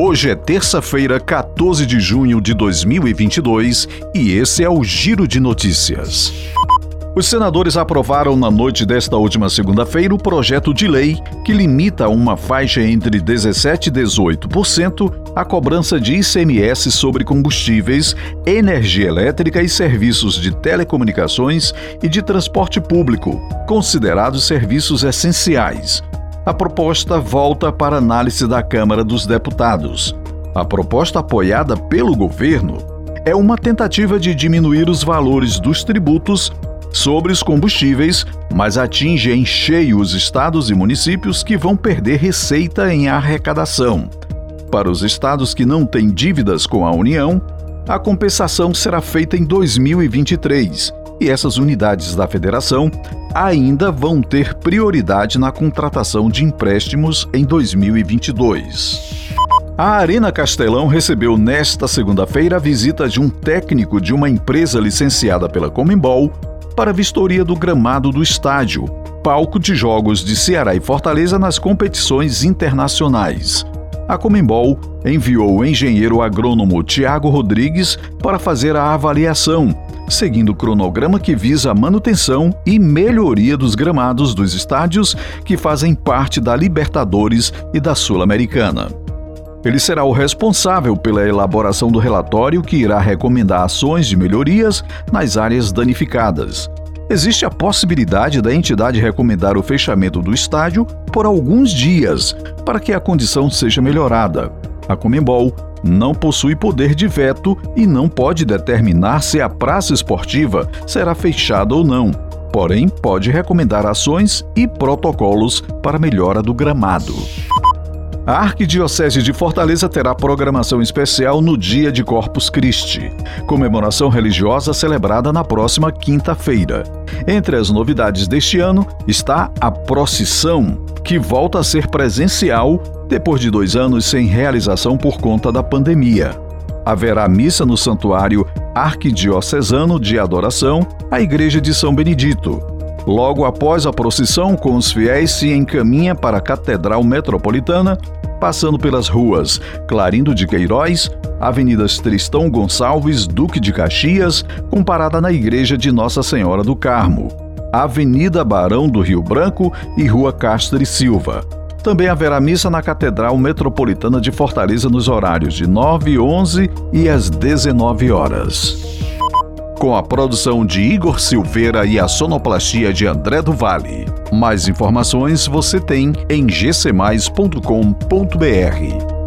Hoje é terça-feira, 14 de junho de 2022 e esse é o Giro de Notícias. Os senadores aprovaram na noite desta última segunda-feira o projeto de lei que limita uma faixa entre 17% e 18% a cobrança de ICMS sobre combustíveis, energia elétrica e serviços de telecomunicações e de transporte público, considerados serviços essenciais. A proposta volta para análise da Câmara dos Deputados. A proposta apoiada pelo governo é uma tentativa de diminuir os valores dos tributos sobre os combustíveis, mas atinge em cheio os estados e municípios que vão perder receita em arrecadação. Para os estados que não têm dívidas com a União, a compensação será feita em 2023 e essas unidades da federação ainda vão ter prioridade na contratação de empréstimos em 2022. A Arena Castelão recebeu nesta segunda-feira a visita de um técnico de uma empresa licenciada pela Comembol para a vistoria do gramado do estádio, palco de jogos de Ceará e Fortaleza nas competições internacionais. A Comembol enviou o engenheiro agrônomo Tiago Rodrigues para fazer a avaliação, seguindo o cronograma que visa a manutenção e melhoria dos gramados dos estádios que fazem parte da Libertadores e da Sul-Americana. Ele será o responsável pela elaboração do relatório que irá recomendar ações de melhorias nas áreas danificadas. Existe a possibilidade da entidade recomendar o fechamento do estádio por alguns dias para que a condição seja melhorada. A Comembol não possui poder de veto e não pode determinar se a praça esportiva será fechada ou não. Porém, pode recomendar ações e protocolos para melhora do gramado. A Arquidiocese de Fortaleza terá programação especial no Dia de Corpus Christi, comemoração religiosa celebrada na próxima quinta-feira. Entre as novidades deste ano está a procissão, que volta a ser presencial depois de dois anos sem realização por conta da pandemia. Haverá missa no Santuário Arquidiocesano de Adoração, a Igreja de São Benedito. Logo após a procissão, com os fiéis se encaminha para a Catedral Metropolitana, passando pelas ruas Clarindo de Queiroz, Avenidas Tristão Gonçalves, Duque de Caxias, com parada na Igreja de Nossa Senhora do Carmo, Avenida Barão do Rio Branco e Rua Castro e Silva. Também haverá missa na Catedral Metropolitana de Fortaleza nos horários de 9, 11 e às 19 horas. Com a produção de Igor Silveira e a sonoplastia de André do Vale. Mais informações você tem em gcmais.com.br.